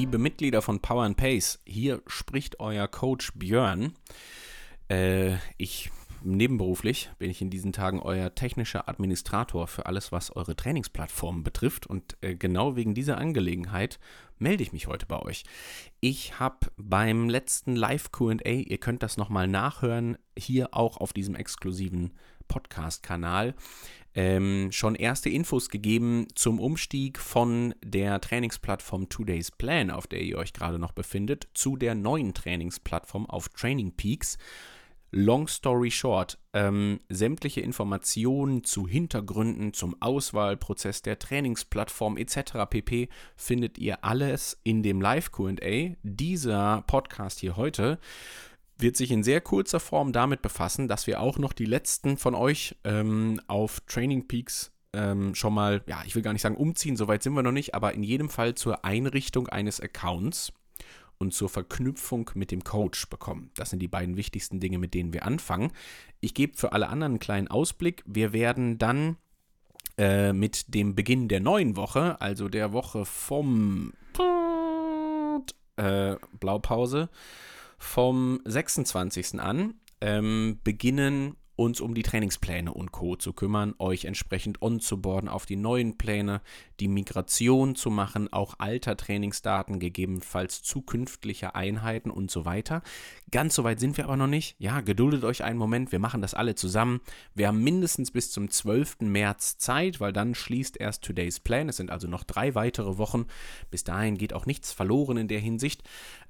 Liebe Mitglieder von Power and Pace, hier spricht euer Coach Björn. Äh, ich nebenberuflich bin ich in diesen Tagen euer technischer Administrator für alles, was eure Trainingsplattformen betrifft. Und äh, genau wegen dieser Angelegenheit melde ich mich heute bei euch. Ich habe beim letzten Live-QA, ihr könnt das nochmal nachhören, hier auch auf diesem exklusiven Podcast-Kanal, ähm, schon erste Infos gegeben zum Umstieg von der Trainingsplattform Two Days Plan, auf der ihr euch gerade noch befindet, zu der neuen Trainingsplattform auf Training Peaks. Long story short, ähm, sämtliche Informationen zu Hintergründen, zum Auswahlprozess der Trainingsplattform etc. pp. findet ihr alles in dem Live-QA. Dieser Podcast hier heute wird sich in sehr kurzer Form damit befassen, dass wir auch noch die letzten von euch ähm, auf Training Peaks ähm, schon mal, ja, ich will gar nicht sagen umziehen, soweit sind wir noch nicht, aber in jedem Fall zur Einrichtung eines Accounts und zur Verknüpfung mit dem Coach bekommen. Das sind die beiden wichtigsten Dinge, mit denen wir anfangen. Ich gebe für alle anderen einen kleinen Ausblick. Wir werden dann äh, mit dem Beginn der neuen Woche, also der Woche vom äh, Blaupause, vom 26. an ähm, beginnen uns um die Trainingspläne und Co. zu kümmern, euch entsprechend onzuboarden auf die neuen Pläne, die Migration zu machen, auch alter Trainingsdaten, gegebenenfalls zukünftiger Einheiten und so weiter. Ganz so weit sind wir aber noch nicht. Ja, geduldet euch einen Moment, wir machen das alle zusammen. Wir haben mindestens bis zum 12. März Zeit, weil dann schließt erst Today's Plan. Es sind also noch drei weitere Wochen. Bis dahin geht auch nichts verloren in der Hinsicht.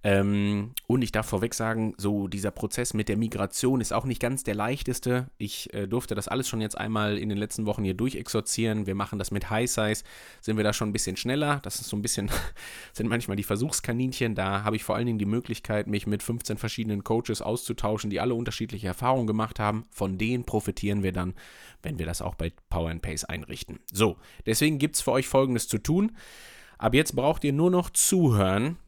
Ähm, und ich darf vorweg sagen, so dieser Prozess mit der Migration ist auch nicht ganz der leichteste. Ich äh, durfte das alles schon jetzt einmal in den letzten Wochen hier durchexorzieren. Wir machen das mit High Size, sind wir da schon ein bisschen schneller. Das ist so ein bisschen, sind manchmal die Versuchskaninchen. Da habe ich vor allen Dingen die Möglichkeit, mich mit 15 verschiedenen Coaches auszutauschen, die alle unterschiedliche Erfahrungen gemacht haben. Von denen profitieren wir dann, wenn wir das auch bei Power and Pace einrichten. So, deswegen gibt es für euch Folgendes zu tun. Ab jetzt braucht ihr nur noch zuhören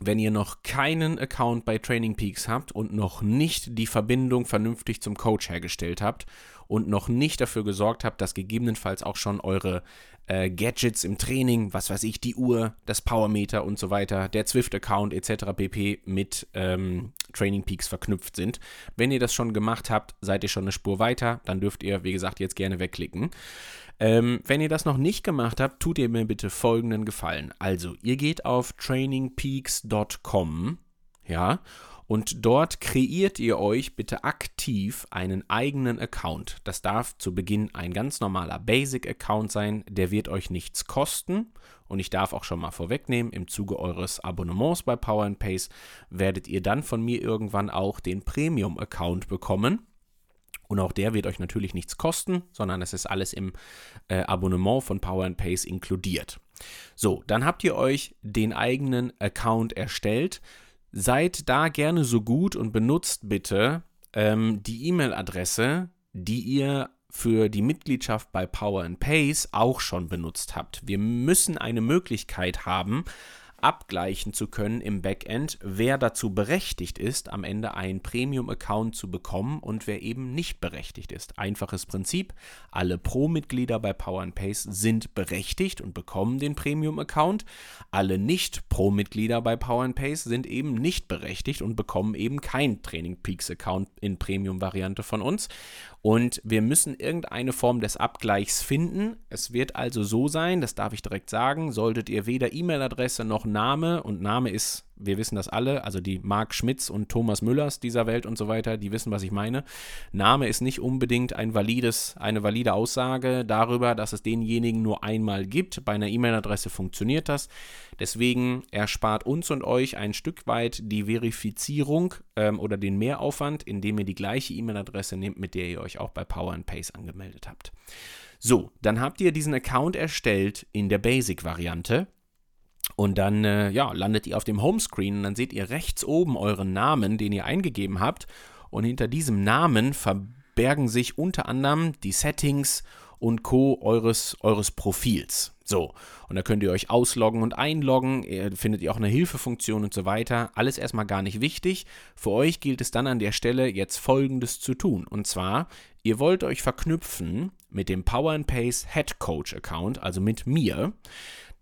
wenn ihr noch keinen Account bei Training Peaks habt und noch nicht die Verbindung vernünftig zum Coach hergestellt habt und noch nicht dafür gesorgt habt, dass gegebenenfalls auch schon eure äh, Gadgets im Training, was weiß ich, die Uhr, das Powermeter und so weiter, der Zwift-Account etc. pp. mit ähm, Training Peaks verknüpft sind. Wenn ihr das schon gemacht habt, seid ihr schon eine Spur weiter, dann dürft ihr, wie gesagt, jetzt gerne wegklicken. Ähm, wenn ihr das noch nicht gemacht habt, tut ihr mir bitte folgenden Gefallen. Also, ihr geht auf trainingpeaks.com, ja, und dort kreiert ihr euch bitte aktiv einen eigenen Account. Das darf zu Beginn ein ganz normaler Basic-Account sein, der wird euch nichts kosten. Und ich darf auch schon mal vorwegnehmen, im Zuge eures Abonnements bei Power Pace werdet ihr dann von mir irgendwann auch den Premium-Account bekommen. Und auch der wird euch natürlich nichts kosten, sondern es ist alles im äh, Abonnement von Power Pace inkludiert. So, dann habt ihr euch den eigenen Account erstellt Seid da gerne so gut und benutzt bitte ähm, die E-Mail-Adresse, die ihr für die Mitgliedschaft bei Power and Pace auch schon benutzt habt. Wir müssen eine Möglichkeit haben, abgleichen zu können im Backend, wer dazu berechtigt ist, am Ende einen Premium-Account zu bekommen und wer eben nicht berechtigt ist. Einfaches Prinzip, alle Pro-Mitglieder bei Power Pace sind berechtigt und bekommen den Premium-Account. Alle Nicht-Pro-Mitglieder bei Power Pace sind eben nicht berechtigt und bekommen eben keinen Training Peaks-Account in Premium-Variante von uns. Und wir müssen irgendeine Form des Abgleichs finden. Es wird also so sein, das darf ich direkt sagen, solltet ihr weder E-Mail-Adresse noch Name, und Name ist wir wissen das alle, also die Marc Schmitz und Thomas Müllers dieser Welt und so weiter, die wissen, was ich meine. Name ist nicht unbedingt ein valides, eine valide Aussage darüber, dass es denjenigen nur einmal gibt. Bei einer E-Mail-Adresse funktioniert das. Deswegen erspart uns und euch ein Stück weit die Verifizierung ähm, oder den Mehraufwand, indem ihr die gleiche E-Mail-Adresse nehmt, mit der ihr euch auch bei Power Pace angemeldet habt. So, dann habt ihr diesen Account erstellt in der Basic-Variante. Und dann äh, ja, landet ihr auf dem Homescreen und dann seht ihr rechts oben euren Namen, den ihr eingegeben habt. Und hinter diesem Namen verbergen sich unter anderem die Settings und Co. eures, eures Profils. So, und da könnt ihr euch ausloggen und einloggen, ihr findet ihr auch eine Hilfefunktion und so weiter. Alles erstmal gar nicht wichtig. Für euch gilt es dann an der Stelle jetzt folgendes zu tun. Und zwar, ihr wollt euch verknüpfen mit dem Power Pace Head Coach Account, also mit mir.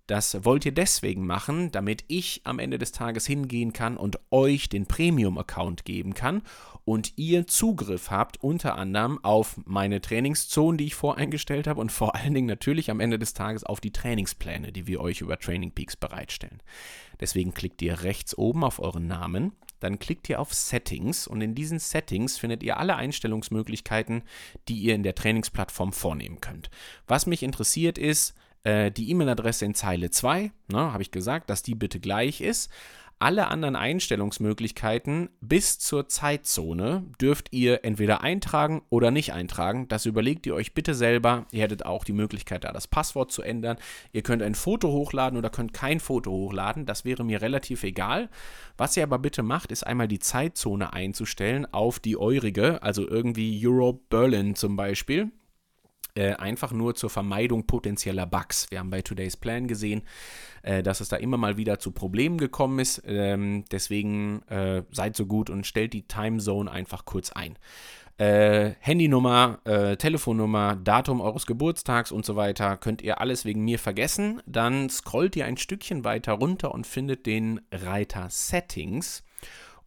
Das wollt ihr deswegen machen, damit ich am Ende des Tages hingehen kann und euch den Premium-Account geben kann und ihr Zugriff habt unter anderem auf meine Trainingszonen, die ich voreingestellt habe und vor allen Dingen natürlich am Ende des Tages auf die Trainingspläne, die wir euch über Training Peaks bereitstellen. Deswegen klickt ihr rechts oben auf euren Namen, dann klickt ihr auf Settings und in diesen Settings findet ihr alle Einstellungsmöglichkeiten, die ihr in der Trainingsplattform vornehmen könnt. Was mich interessiert ist, äh, die E-Mail-Adresse in Zeile 2, ne, habe ich gesagt, dass die bitte gleich ist. Alle anderen Einstellungsmöglichkeiten bis zur Zeitzone dürft ihr entweder eintragen oder nicht eintragen. Das überlegt ihr euch bitte selber. Ihr hättet auch die Möglichkeit, da das Passwort zu ändern. Ihr könnt ein Foto hochladen oder könnt kein Foto hochladen. Das wäre mir relativ egal. Was ihr aber bitte macht, ist einmal die Zeitzone einzustellen auf die eurige, also irgendwie Europe Berlin zum Beispiel. Äh, einfach nur zur Vermeidung potenzieller Bugs. Wir haben bei Today's Plan gesehen, äh, dass es da immer mal wieder zu Problemen gekommen ist. Ähm, deswegen äh, seid so gut und stellt die Timezone einfach kurz ein. Äh, Handynummer, äh, Telefonnummer, Datum eures Geburtstags und so weiter könnt ihr alles wegen mir vergessen. Dann scrollt ihr ein Stückchen weiter runter und findet den Reiter Settings.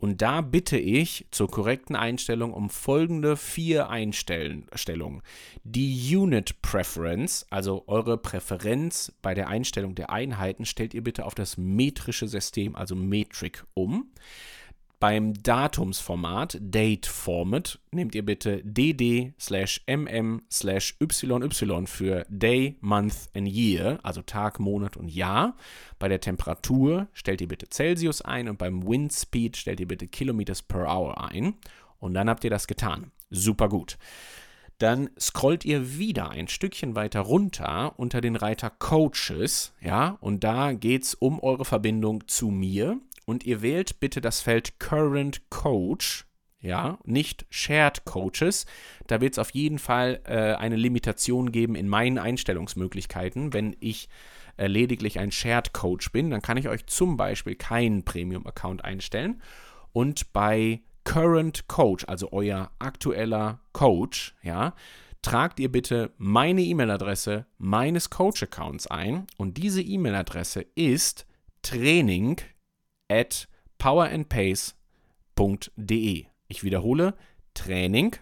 Und da bitte ich zur korrekten Einstellung um folgende vier Einstellungen. Die Unit Preference, also eure Präferenz bei der Einstellung der Einheiten, stellt ihr bitte auf das metrische System, also Metric, um. Beim Datumsformat, Date Format, nehmt ihr bitte dd slash mm slash yy für Day, Month and Year, also Tag, Monat und Jahr. Bei der Temperatur stellt ihr bitte Celsius ein und beim Wind Speed stellt ihr bitte Kilometers per Hour ein. Und dann habt ihr das getan. Super gut. Dann scrollt ihr wieder ein Stückchen weiter runter unter den Reiter Coaches, ja, und da geht es um eure Verbindung zu mir und ihr wählt bitte das Feld Current Coach, ja, nicht Shared Coaches. Da wird es auf jeden Fall äh, eine Limitation geben in meinen Einstellungsmöglichkeiten. Wenn ich äh, lediglich ein Shared Coach bin, dann kann ich euch zum Beispiel keinen Premium-Account einstellen. Und bei Current Coach, also euer aktueller Coach, ja, tragt ihr bitte meine E-Mail-Adresse meines Coach-Accounts ein. Und diese E-Mail-Adresse ist training at powerandpace.de. Ich wiederhole, Training,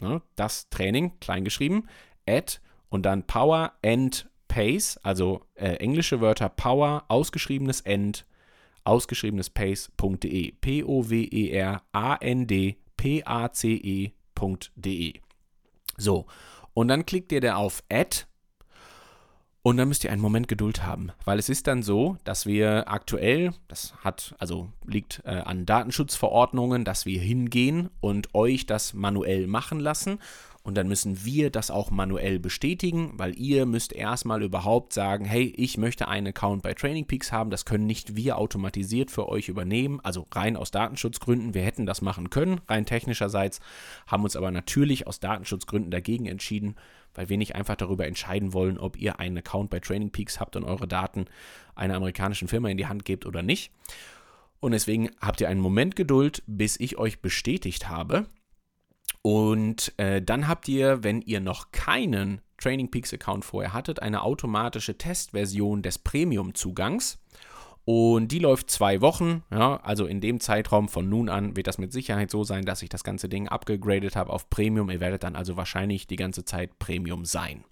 ne, das Training, kleingeschrieben, at und dann Power and Pace, also äh, englische Wörter Power, ausgeschriebenes End, ausgeschriebenes Pace.de. P-O-W-E-R-A-N-D-P-A-C-E.de. So, und dann klickt ihr da auf Add und dann müsst ihr einen Moment Geduld haben, weil es ist dann so, dass wir aktuell, das hat, also liegt äh, an Datenschutzverordnungen, dass wir hingehen und euch das manuell machen lassen. Und dann müssen wir das auch manuell bestätigen, weil ihr müsst erstmal überhaupt sagen, hey, ich möchte einen Account bei Training Peaks haben. Das können nicht wir automatisiert für euch übernehmen, also rein aus Datenschutzgründen. Wir hätten das machen können, rein technischerseits, haben uns aber natürlich aus Datenschutzgründen dagegen entschieden, weil wir nicht einfach darüber entscheiden wollen, ob ihr einen Account bei Training Peaks habt und eure Daten einer amerikanischen Firma in die Hand gebt oder nicht. Und deswegen habt ihr einen Moment Geduld, bis ich euch bestätigt habe. Und äh, dann habt ihr, wenn ihr noch keinen Training Peaks Account vorher hattet, eine automatische Testversion des Premium-Zugangs. Und die läuft zwei Wochen. Ja, also in dem Zeitraum von nun an wird das mit Sicherheit so sein, dass ich das ganze Ding abgegradet habe auf Premium. Ihr werdet dann also wahrscheinlich die ganze Zeit Premium sein.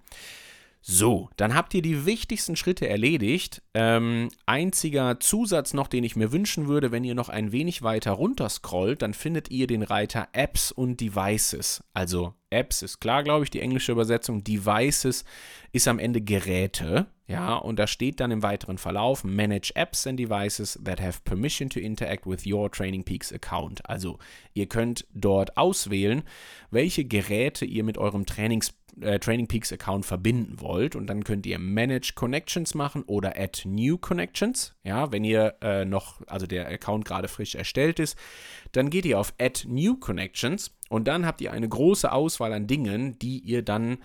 So, dann habt ihr die wichtigsten Schritte erledigt. Ähm, einziger Zusatz noch, den ich mir wünschen würde, wenn ihr noch ein wenig weiter runter scrollt, dann findet ihr den Reiter Apps und Devices. Also Apps ist klar, glaube ich, die englische Übersetzung. Devices ist am Ende Geräte. Ja, und da steht dann im weiteren Verlauf Manage Apps and Devices that have permission to interact with your Training Peaks Account. Also ihr könnt dort auswählen, welche Geräte ihr mit eurem Trainings äh, Training Peaks Account verbinden wollt. Und dann könnt ihr Manage Connections machen oder Add New Connections. Ja, wenn ihr äh, noch, also der Account gerade frisch erstellt ist, dann geht ihr auf Add New Connections und dann habt ihr eine große Auswahl an Dingen, die ihr dann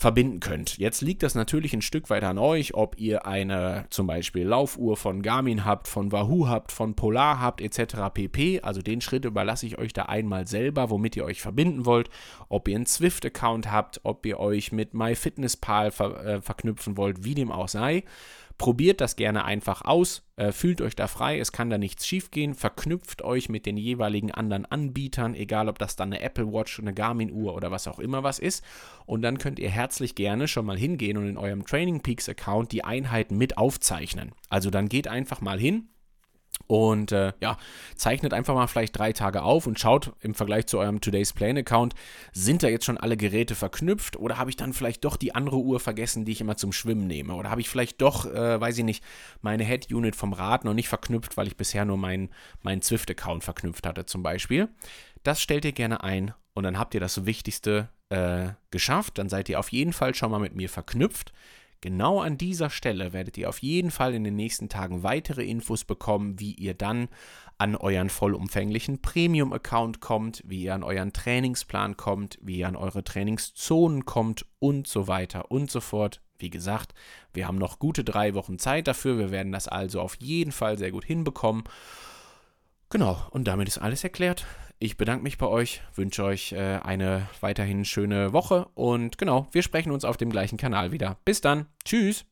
verbinden könnt. Jetzt liegt das natürlich ein Stück weit an euch, ob ihr eine zum Beispiel Laufuhr von Garmin habt, von Wahoo habt, von Polar habt, etc. pp. Also den Schritt überlasse ich euch da einmal selber, womit ihr euch verbinden wollt. Ob ihr einen Swift-Account habt, ob ihr euch mit MyFitnessPal ver äh, verknüpfen wollt, wie dem auch sei. Probiert das gerne einfach aus, äh, fühlt euch da frei, es kann da nichts schiefgehen, verknüpft euch mit den jeweiligen anderen Anbietern, egal ob das dann eine Apple Watch, eine Garmin-Uhr oder was auch immer was ist. Und dann könnt ihr herzlich gerne schon mal hingehen und in eurem Training Peaks Account die Einheiten mit aufzeichnen. Also dann geht einfach mal hin, und äh, ja, zeichnet einfach mal vielleicht drei Tage auf und schaut im Vergleich zu eurem Today's Plane Account, sind da jetzt schon alle Geräte verknüpft oder habe ich dann vielleicht doch die andere Uhr vergessen, die ich immer zum Schwimmen nehme? Oder habe ich vielleicht doch, äh, weiß ich nicht, meine Head Unit vom Rad noch nicht verknüpft, weil ich bisher nur meinen mein Zwift Account verknüpft hatte zum Beispiel? Das stellt ihr gerne ein und dann habt ihr das Wichtigste äh, geschafft. Dann seid ihr auf jeden Fall schon mal mit mir verknüpft. Genau an dieser Stelle werdet ihr auf jeden Fall in den nächsten Tagen weitere Infos bekommen, wie ihr dann an euren vollumfänglichen Premium-Account kommt, wie ihr an euren Trainingsplan kommt, wie ihr an eure Trainingszonen kommt und so weiter und so fort. Wie gesagt, wir haben noch gute drei Wochen Zeit dafür. Wir werden das also auf jeden Fall sehr gut hinbekommen. Genau, und damit ist alles erklärt. Ich bedanke mich bei euch, wünsche euch äh, eine weiterhin schöne Woche und genau, wir sprechen uns auf dem gleichen Kanal wieder. Bis dann. Tschüss.